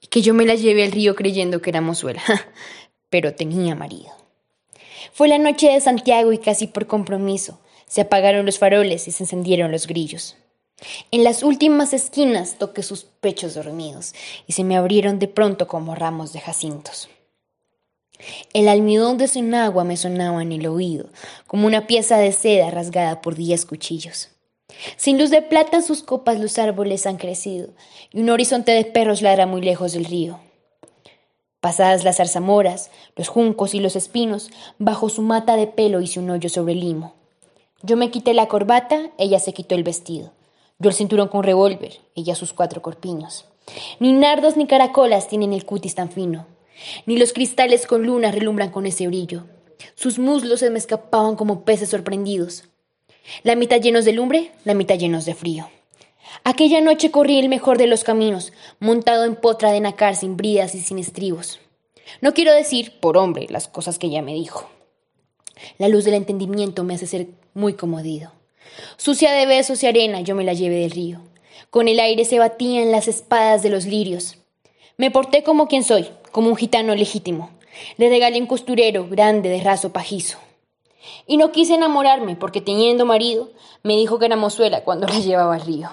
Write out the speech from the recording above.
y que yo me la llevé al río creyendo que era mozuela, pero tenía marido. Fue la noche de Santiago y casi por compromiso se apagaron los faroles y se encendieron los grillos. En las últimas esquinas toqué sus pechos dormidos y se me abrieron de pronto como ramos de jacintos. El almidón de su enagua me sonaba en el oído, como una pieza de seda rasgada por diez cuchillos. Sin luz de plata en sus copas los árboles han crecido, y un horizonte de perros ladra muy lejos del río. Pasadas las zarzamoras, los juncos y los espinos, bajo su mata de pelo hice un hoyo sobre el limo. Yo me quité la corbata, ella se quitó el vestido. Yo el cinturón con revólver, ella sus cuatro corpiños. Ni nardos ni caracolas tienen el cutis tan fino, ni los cristales con luna relumbran con ese brillo. Sus muslos se me escapaban como peces sorprendidos. La mitad llenos de lumbre, la mitad llenos de frío. Aquella noche corrí el mejor de los caminos, montado en potra de nacar sin bridas y sin estribos. No quiero decir, por hombre, las cosas que ella me dijo. La luz del entendimiento me hace ser muy comodido. Sucia de besos y arena yo me la llevé del río. Con el aire se batían las espadas de los lirios. Me porté como quien soy, como un gitano legítimo. Le regalé un costurero grande de raso pajizo. Y no quise enamorarme porque teniendo marido me dijo que era mozuela cuando la llevaba al río.